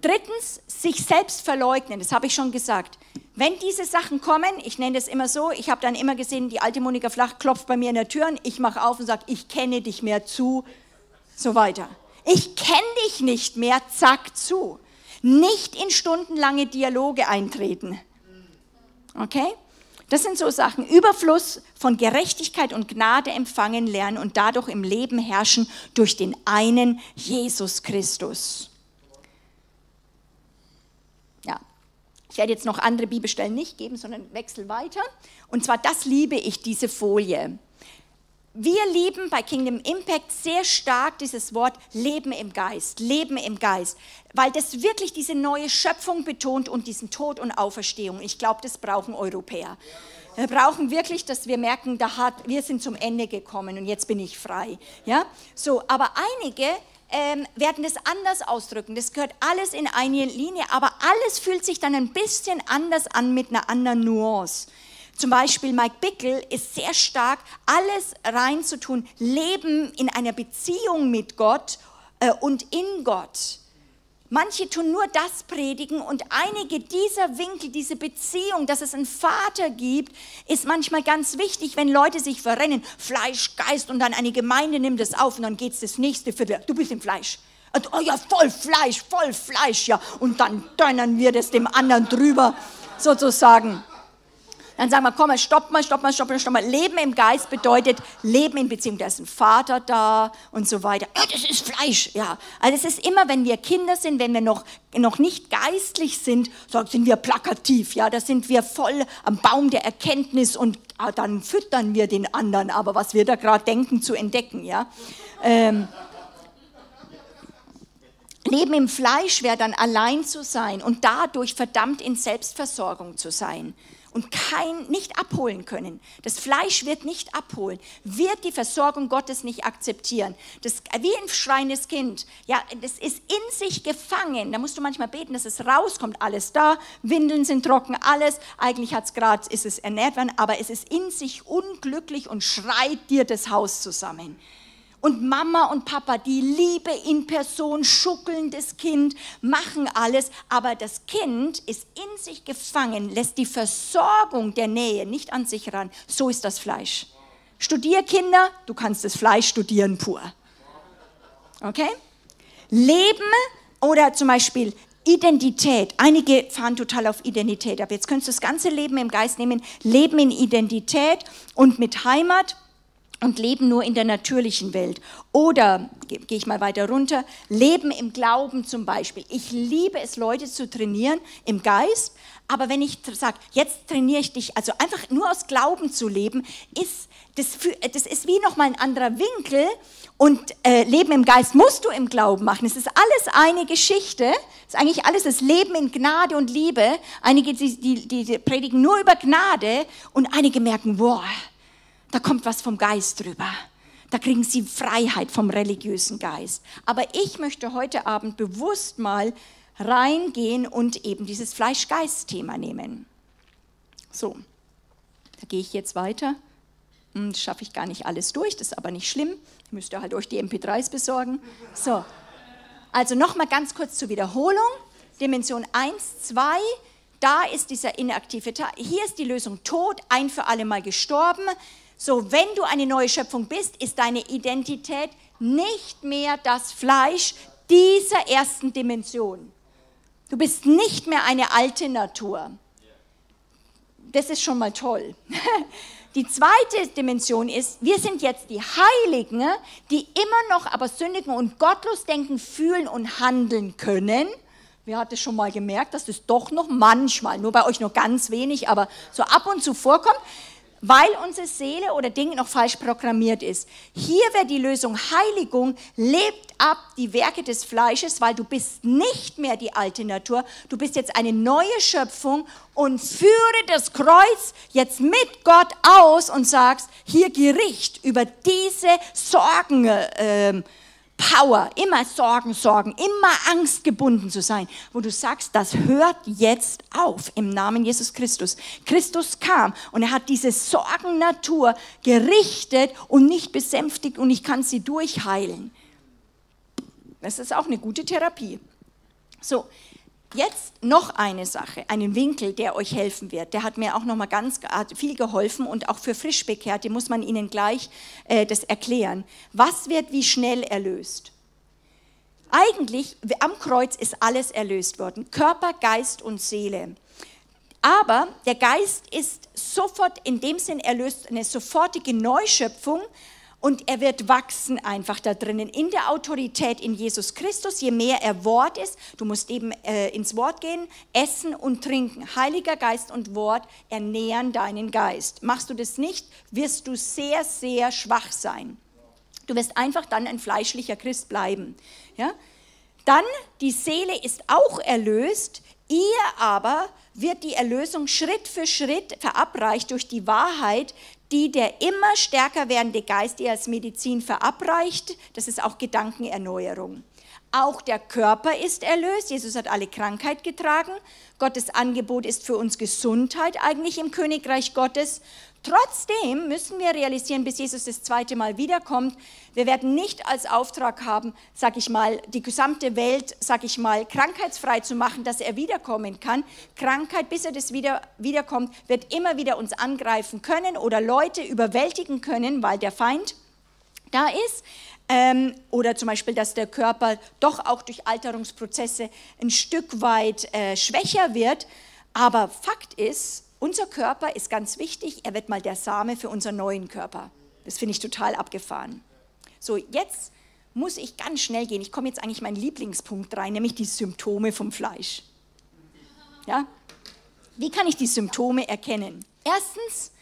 Drittens, sich selbst verleugnen, das habe ich schon gesagt. Wenn diese Sachen kommen, ich nenne das immer so, ich habe dann immer gesehen, die alte Monika Flach klopft bei mir in der Tür, ich mache auf und sage, ich kenne dich mehr zu, so weiter. Ich kenne dich nicht mehr, zack zu. Nicht in stundenlange Dialoge eintreten. Okay? Das sind so Sachen. Überfluss von Gerechtigkeit und Gnade empfangen lernen und dadurch im Leben herrschen durch den einen Jesus Christus. Ja, ich werde jetzt noch andere Bibelstellen nicht geben, sondern wechsel weiter. Und zwar, das liebe ich, diese Folie wir lieben bei Kingdom Impact sehr stark dieses Wort Leben im Geist, Leben im Geist, weil das wirklich diese neue Schöpfung betont und diesen Tod und Auferstehung. Ich glaube, das brauchen Europäer. Wir brauchen wirklich, dass wir merken, da hat, wir sind zum Ende gekommen und jetzt bin ich frei. Ja, so. Aber einige ähm, werden das anders ausdrücken. Das gehört alles in eine Linie, aber alles fühlt sich dann ein bisschen anders an mit einer anderen Nuance. Zum Beispiel Mike Bickel ist sehr stark, alles reinzutun, Leben in einer Beziehung mit Gott äh, und in Gott. Manche tun nur das predigen und einige dieser Winkel, diese Beziehung, dass es einen Vater gibt, ist manchmal ganz wichtig, wenn Leute sich verrennen, Fleisch, Geist und dann eine Gemeinde nimmt es auf und dann geht es das nächste Viertel, du bist im Fleisch. Und, oh ja, voll Fleisch, voll Fleisch, ja. Und dann donnern wir das dem anderen drüber, sozusagen. Dann sagen wir, komm mal, stopp mal, stopp mal, stopp mal, stopp mal. Leben im Geist bedeutet Leben in Beziehung. Da ist ein Vater da und so weiter. Ja, das ist Fleisch, ja. Also es ist immer, wenn wir Kinder sind, wenn wir noch, noch nicht geistlich sind, sind wir plakativ, ja. Da sind wir voll am Baum der Erkenntnis und ah, dann füttern wir den anderen, aber was wir da gerade denken, zu entdecken, ja. Ähm, Leben im Fleisch wäre dann allein zu sein und dadurch verdammt in Selbstversorgung zu sein und kein, nicht abholen können. Das Fleisch wird nicht abholen, wird die Versorgung Gottes nicht akzeptieren. Das, wie ein schreines Kind. Ja, das ist in sich gefangen. Da musst du manchmal beten, dass es rauskommt. Alles da, Windeln sind trocken, alles. Eigentlich hat's grad, ist es ernährt worden, aber es ist in sich unglücklich und schreit dir das Haus zusammen und Mama und Papa, die Liebe in Person, schuckelndes Kind, machen alles, aber das Kind ist in sich gefangen, lässt die Versorgung der Nähe nicht an sich ran. So ist das Fleisch. Studier Kinder, du kannst das Fleisch studieren pur. Okay? Leben oder zum Beispiel Identität. Einige fahren total auf Identität ab. Jetzt könntest du das ganze Leben im Geist nehmen. Leben in Identität und mit Heimat und leben nur in der natürlichen Welt. Oder, gehe ich mal weiter runter, leben im Glauben zum Beispiel. Ich liebe es, Leute zu trainieren im Geist, aber wenn ich sage, jetzt trainiere ich dich, also einfach nur aus Glauben zu leben, ist das, das ist wie nochmal ein anderer Winkel. Und äh, Leben im Geist musst du im Glauben machen. Es ist alles eine Geschichte. Es ist eigentlich alles das Leben in Gnade und Liebe. Einige, die, die, die predigen nur über Gnade und einige merken, boah, da kommt was vom Geist drüber. Da kriegen sie Freiheit vom religiösen Geist. Aber ich möchte heute Abend bewusst mal reingehen und eben dieses Fleisch-Geist-Thema nehmen. So, da gehe ich jetzt weiter. Hm, das schaffe ich gar nicht alles durch, das ist aber nicht schlimm. Müsst ihr halt euch die MP3s besorgen. So, also nochmal ganz kurz zur Wiederholung. Dimension 1, 2, da ist dieser inaktive Teil. Hier ist die Lösung tot, ein für alle Mal gestorben. So, wenn du eine neue Schöpfung bist, ist deine Identität nicht mehr das Fleisch dieser ersten Dimension. Du bist nicht mehr eine alte Natur. Das ist schon mal toll. Die zweite Dimension ist, wir sind jetzt die Heiligen, die immer noch aber sündigen und gottlos denken, fühlen und handeln können. Wer hat es schon mal gemerkt, dass das doch noch manchmal, nur bei euch noch ganz wenig, aber so ab und zu vorkommt? Weil unsere Seele oder Ding noch falsch programmiert ist. Hier wäre die Lösung Heiligung, lebt ab die Werke des Fleisches, weil du bist nicht mehr die alte Natur, du bist jetzt eine neue Schöpfung und führe das Kreuz jetzt mit Gott aus und sagst, hier Gericht über diese Sorgen. Äh, Power, immer Sorgen, Sorgen, immer angstgebunden zu sein, wo du sagst, das hört jetzt auf im Namen Jesus Christus. Christus kam und er hat diese Sorgennatur gerichtet und nicht besänftigt und ich kann sie durchheilen. Das ist auch eine gute Therapie. So, Jetzt noch eine Sache, einen Winkel, der euch helfen wird. Der hat mir auch noch mal ganz viel geholfen und auch für Frischbekehrte muss man ihnen gleich äh, das erklären. Was wird wie schnell erlöst? Eigentlich am Kreuz ist alles erlöst worden, Körper, Geist und Seele. Aber der Geist ist sofort in dem Sinn erlöst, eine sofortige Neuschöpfung, und er wird wachsen einfach da drinnen in der Autorität in Jesus Christus. Je mehr er Wort ist, du musst eben äh, ins Wort gehen, essen und trinken. Heiliger Geist und Wort ernähren deinen Geist. Machst du das nicht, wirst du sehr, sehr schwach sein. Du wirst einfach dann ein fleischlicher Christ bleiben. Ja? Dann, die Seele ist auch erlöst, ihr aber wird die Erlösung Schritt für Schritt verabreicht durch die Wahrheit, die der immer stärker werdende Geist ihr als Medizin verabreicht. Das ist auch Gedankenerneuerung. Auch der Körper ist erlöst. Jesus hat alle Krankheit getragen. Gottes Angebot ist für uns Gesundheit eigentlich im Königreich Gottes. Trotzdem müssen wir realisieren, bis Jesus das zweite Mal wiederkommt, wir werden nicht als Auftrag haben, sag ich mal, die gesamte Welt, sag ich mal, krankheitsfrei zu machen, dass er wiederkommen kann. Krankheit, bis er das wieder wiederkommt, wird immer wieder uns angreifen können oder Leute überwältigen können, weil der Feind da ist. Ähm, oder zum Beispiel, dass der Körper doch auch durch Alterungsprozesse ein Stück weit äh, schwächer wird. Aber Fakt ist, unser Körper ist ganz wichtig, er wird mal der Same für unseren neuen Körper. Das finde ich total abgefahren. So, jetzt muss ich ganz schnell gehen. Ich komme jetzt eigentlich meinen Lieblingspunkt rein, nämlich die Symptome vom Fleisch. Ja? Wie kann ich die Symptome erkennen? Erstens,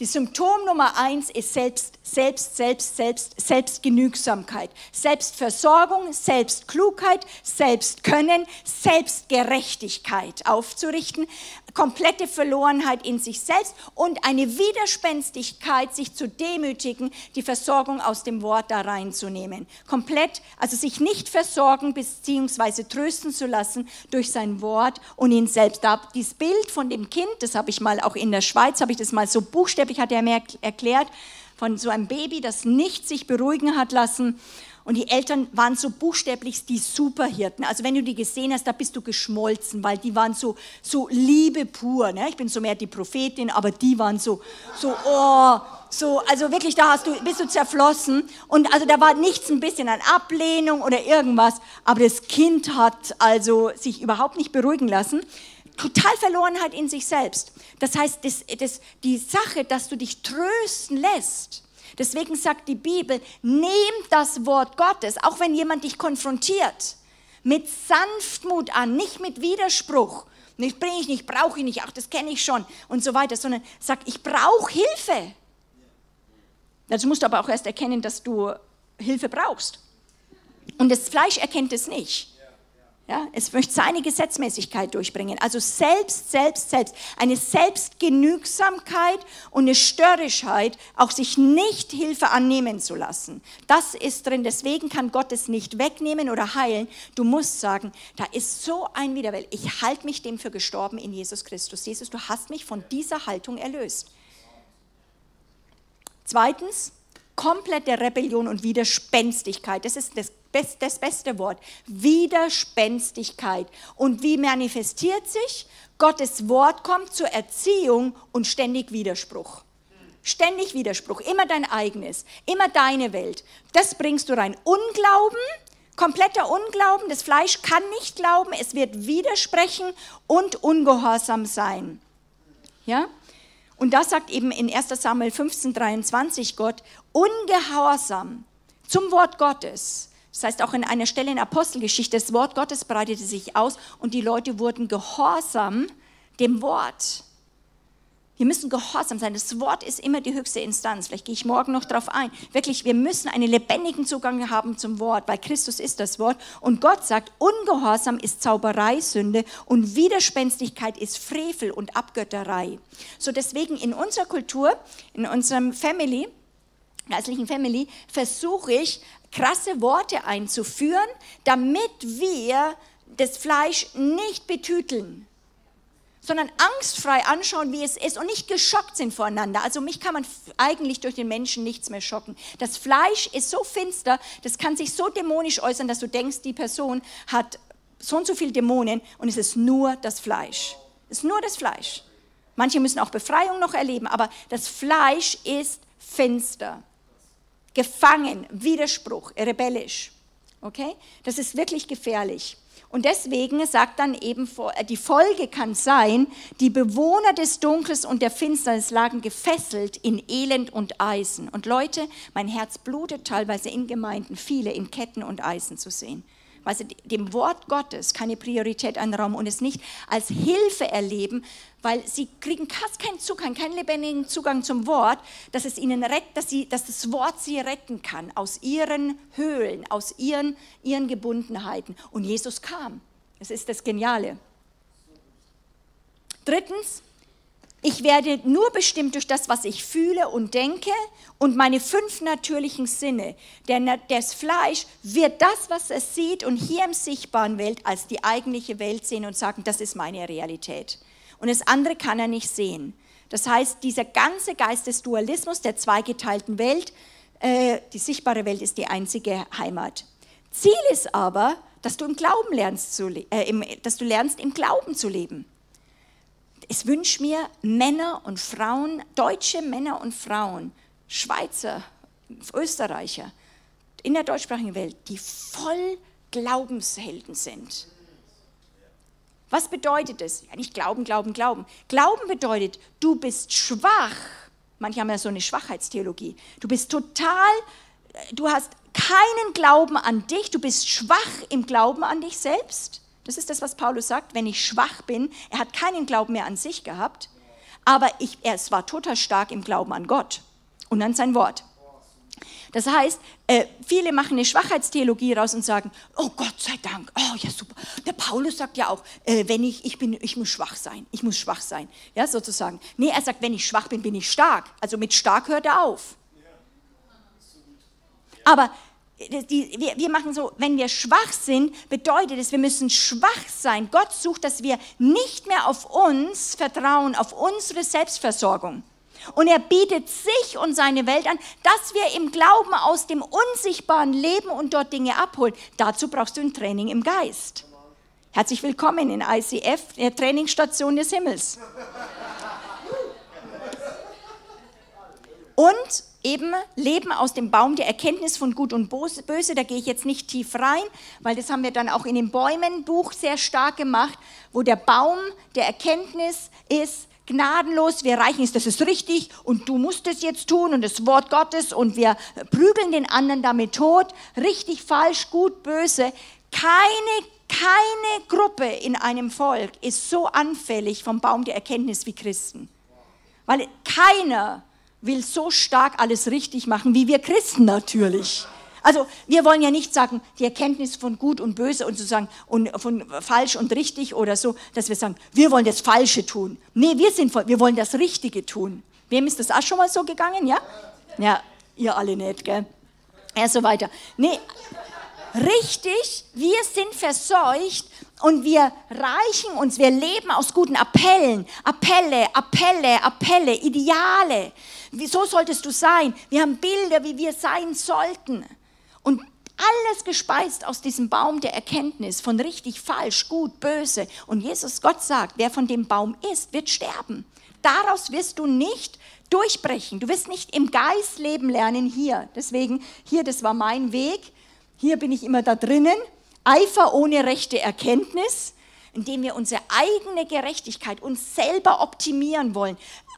die Symptom Nummer eins ist Selbst, Selbst, Selbst, Selbst, Selbstgenügsamkeit, Selbstversorgung, Selbstklugheit, Selbstkönnen, Selbstgerechtigkeit aufzurichten, komplette Verlorenheit in sich selbst und eine Widerspenstigkeit, sich zu demütigen, die Versorgung aus dem Wort da reinzunehmen. Komplett, also sich nicht versorgen bzw. trösten zu lassen durch sein Wort und ihn selbst. Da dieses Bild von dem Kind, das habe ich mal auch in der Schweiz, habe ich das mal so buchstäblich, hat er mir erklärt, von so einem Baby, das nicht sich beruhigen hat lassen und die Eltern waren so buchstäblich die Superhirten. Also wenn du die gesehen hast, da bist du geschmolzen, weil die waren so, so Liebe pur. Ne? Ich bin so mehr die Prophetin, aber die waren so, so, oh, So, also wirklich, da hast du, bist du zerflossen. Und also da war nichts ein bisschen an Ablehnung oder irgendwas. Aber das Kind hat also sich überhaupt nicht beruhigen lassen. Total Verlorenheit in sich selbst. Das heißt, das, das, die Sache, dass du dich trösten lässt. Deswegen sagt die Bibel, nimm das Wort Gottes, auch wenn jemand dich konfrontiert, mit Sanftmut an, nicht mit Widerspruch. Nicht bringe ich nicht, brauche ich nicht, ach, das kenne ich schon und so weiter, sondern sag, ich brauche Hilfe. Dazu musst du aber auch erst erkennen, dass du Hilfe brauchst. Und das Fleisch erkennt es nicht. Ja, es möchte seine Gesetzmäßigkeit durchbringen. Also selbst, selbst, selbst. Eine Selbstgenügsamkeit und eine Störrischkeit, auch sich nicht Hilfe annehmen zu lassen. Das ist drin. Deswegen kann Gott es nicht wegnehmen oder heilen. Du musst sagen, da ist so ein Widerwelt. Ich halte mich dem für gestorben in Jesus Christus. Jesus, du hast mich von dieser Haltung erlöst. Zweitens, komplette Rebellion und Widerspenstigkeit. Das ist das, best, das beste Wort. Widerspenstigkeit. Und wie manifestiert sich? Gottes Wort kommt zur Erziehung und ständig Widerspruch. Ständig Widerspruch, immer dein eigenes, immer deine Welt. Das bringst du rein. Unglauben, kompletter Unglauben, das Fleisch kann nicht glauben, es wird widersprechen und ungehorsam sein. Ja? Und das sagt eben in 1 Samuel 15, 23 Gott, ungehorsam zum Wort Gottes. Das heißt auch in einer Stelle in Apostelgeschichte, das Wort Gottes breitete sich aus und die Leute wurden gehorsam dem Wort. Wir müssen gehorsam sein. Das Wort ist immer die höchste Instanz. Vielleicht gehe ich morgen noch darauf ein. Wirklich, wir müssen einen lebendigen Zugang haben zum Wort, weil Christus ist das Wort. Und Gott sagt, Ungehorsam ist Zauberei, Sünde und Widerspenstigkeit ist Frevel und Abgötterei. So deswegen in unserer Kultur, in unserem Family, geistlichen Family, versuche ich, krasse Worte einzuführen, damit wir das Fleisch nicht betüteln sondern angstfrei anschauen, wie es ist und nicht geschockt sind voreinander. Also mich kann man eigentlich durch den Menschen nichts mehr schocken. Das Fleisch ist so finster, das kann sich so dämonisch äußern, dass du denkst, die Person hat so und so viele Dämonen und es ist nur das Fleisch. Es ist nur das Fleisch. Manche müssen auch Befreiung noch erleben, aber das Fleisch ist finster, gefangen, Widerspruch, rebellisch. Okay? Das ist wirklich gefährlich. Und deswegen sagt dann eben, äh, die Folge kann sein, die Bewohner des Dunkels und der Finsternis lagen gefesselt in Elend und Eisen. Und Leute, mein Herz blutet teilweise in Gemeinden, viele in Ketten und Eisen zu sehen weil sie dem Wort Gottes keine Priorität einräumen und es nicht als Hilfe erleben, weil sie kriegen fast keinen Zugang, keinen lebendigen Zugang zum Wort, dass es ihnen rettet, dass, sie, dass das Wort sie retten kann aus ihren Höhlen, aus ihren, ihren Gebundenheiten. Und Jesus kam. Das ist das Geniale. Drittens, ich werde nur bestimmt durch das, was ich fühle und denke und meine fünf natürlichen Sinne. Denn das Fleisch wird das, was es sieht und hier im sichtbaren Welt als die eigentliche Welt sehen und sagen, das ist meine Realität. Und das andere kann er nicht sehen. Das heißt, dieser ganze Geist des Dualismus der zweigeteilten Welt, äh, die sichtbare Welt ist die einzige Heimat. Ziel ist aber, dass du im Glauben lernst, zu, äh, im, dass du lernst, im Glauben zu leben ich wünsche mir Männer und Frauen, deutsche Männer und Frauen, Schweizer, Österreicher, in der deutschsprachigen Welt, die voll Glaubenshelden sind. Was bedeutet das? Ja, nicht Glauben, Glauben, Glauben. Glauben bedeutet, du bist schwach. Manche haben ja so eine Schwachheitstheologie. Du bist total, du hast keinen Glauben an dich, du bist schwach im Glauben an dich selbst. Das ist das, was Paulus sagt, wenn ich schwach bin. Er hat keinen Glauben mehr an sich gehabt, aber ich, er war total stark im Glauben an Gott und an sein Wort. Das heißt, äh, viele machen eine Schwachheitstheologie raus und sagen, oh Gott sei Dank, oh ja super. Der Paulus sagt ja auch, äh, wenn ich, ich bin, ich muss schwach sein, ich muss schwach sein, ja sozusagen. Nee, er sagt, wenn ich schwach bin, bin ich stark. Also mit stark hört er auf. Aber die, wir, wir machen so, wenn wir schwach sind, bedeutet es, wir müssen schwach sein. Gott sucht, dass wir nicht mehr auf uns vertrauen, auf unsere Selbstversorgung. Und er bietet sich und seine Welt an, dass wir im Glauben aus dem Unsichtbaren leben und dort Dinge abholen. Dazu brauchst du ein Training im Geist. Herzlich willkommen in ICF, der Trainingsstation des Himmels. Und eben leben aus dem Baum der Erkenntnis von Gut und Böse. Da gehe ich jetzt nicht tief rein, weil das haben wir dann auch in dem Bäumenbuch sehr stark gemacht, wo der Baum der Erkenntnis ist, gnadenlos, wir reichen es, das ist richtig und du musst es jetzt tun und das Wort Gottes und wir prügeln den anderen damit tot, richtig, falsch, gut, böse. Keine, keine Gruppe in einem Volk ist so anfällig vom Baum der Erkenntnis wie Christen. Weil keiner will so stark alles richtig machen, wie wir Christen natürlich. Also wir wollen ja nicht sagen, die Erkenntnis von gut und böse und sozusagen und von falsch und richtig oder so, dass wir sagen, wir wollen das Falsche tun. Nee, wir sind wir wollen das Richtige tun. Wem ist das auch schon mal so gegangen, ja? Ja, ihr alle nicht, gell? Ja, so weiter. Nee, richtig, wir sind verseucht und wir reichen uns, wir leben aus guten Appellen, Appelle, Appelle, Appelle, Ideale. So solltest du sein. Wir haben Bilder, wie wir sein sollten. Und alles gespeist aus diesem Baum der Erkenntnis von richtig, falsch, gut, böse. Und Jesus, Gott sagt, wer von dem Baum isst, wird sterben. Daraus wirst du nicht durchbrechen. Du wirst nicht im Geist leben lernen hier. Deswegen, hier, das war mein Weg. Hier bin ich immer da drinnen. Eifer ohne rechte Erkenntnis, indem wir unsere eigene Gerechtigkeit uns selber optimieren wollen,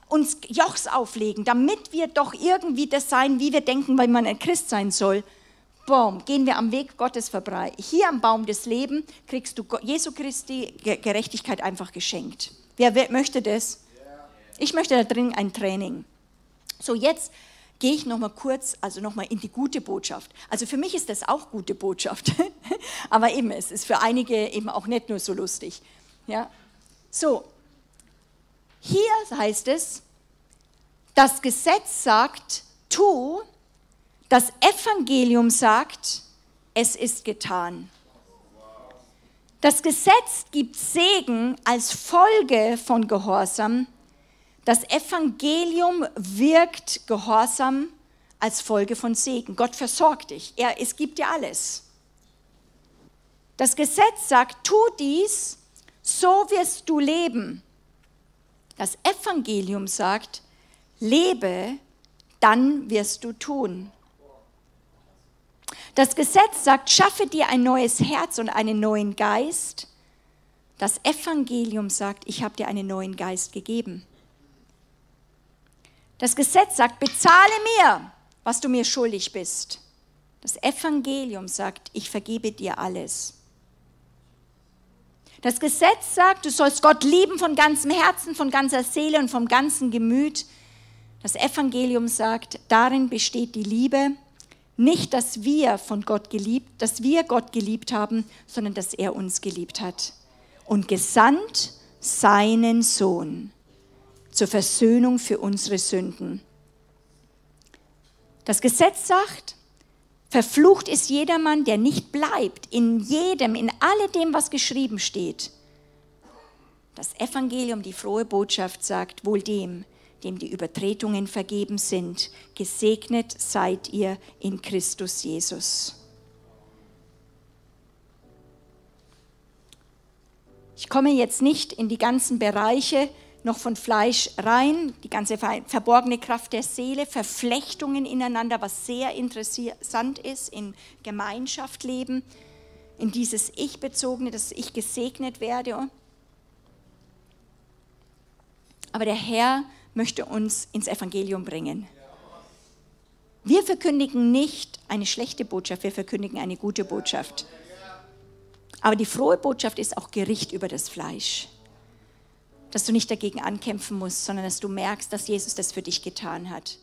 uns Jochs auflegen, damit wir doch irgendwie das sein, wie wir denken, weil man ein Christ sein soll. Boom, gehen wir am Weg Gottes vorbei. Hier am Baum des Lebens kriegst du Jesu Christi Gerechtigkeit einfach geschenkt. Wer möchte das? Ich möchte da drin ein Training. So, jetzt gehe ich noch mal kurz, also noch mal in die gute Botschaft. Also für mich ist das auch gute Botschaft, aber eben es ist für einige eben auch nicht nur so lustig. Ja, so hier heißt es, das Gesetz sagt, tu, das Evangelium sagt, es ist getan. Das Gesetz gibt Segen als Folge von Gehorsam das Evangelium wirkt Gehorsam als Folge von Segen. Gott versorgt dich. Er, es gibt dir alles. Das Gesetz sagt, tu dies, so wirst du leben. Das Evangelium sagt, lebe, dann wirst du tun. Das Gesetz sagt, schaffe dir ein neues Herz und einen neuen Geist. Das Evangelium sagt, ich habe dir einen neuen Geist gegeben. Das Gesetz sagt, bezahle mir, was du mir schuldig bist. Das Evangelium sagt, ich vergebe dir alles. Das Gesetz sagt, du sollst Gott lieben von ganzem Herzen, von ganzer Seele und vom ganzen Gemüt. Das Evangelium sagt, darin besteht die Liebe, nicht, dass wir von Gott geliebt, dass wir Gott geliebt haben, sondern dass er uns geliebt hat und gesandt seinen Sohn zur Versöhnung für unsere Sünden. Das Gesetz sagt, verflucht ist jedermann, der nicht bleibt in jedem, in alledem, was geschrieben steht. Das Evangelium, die frohe Botschaft sagt, wohl dem, dem die Übertretungen vergeben sind, gesegnet seid ihr in Christus Jesus. Ich komme jetzt nicht in die ganzen Bereiche, noch von Fleisch rein, die ganze verborgene Kraft der Seele, Verflechtungen ineinander, was sehr interessant ist in Gemeinschaft leben, in dieses Ich-bezogene, dass ich gesegnet werde. Aber der Herr möchte uns ins Evangelium bringen. Wir verkündigen nicht eine schlechte Botschaft, wir verkündigen eine gute Botschaft. Aber die frohe Botschaft ist auch Gericht über das Fleisch dass du nicht dagegen ankämpfen musst, sondern dass du merkst, dass Jesus das für dich getan hat.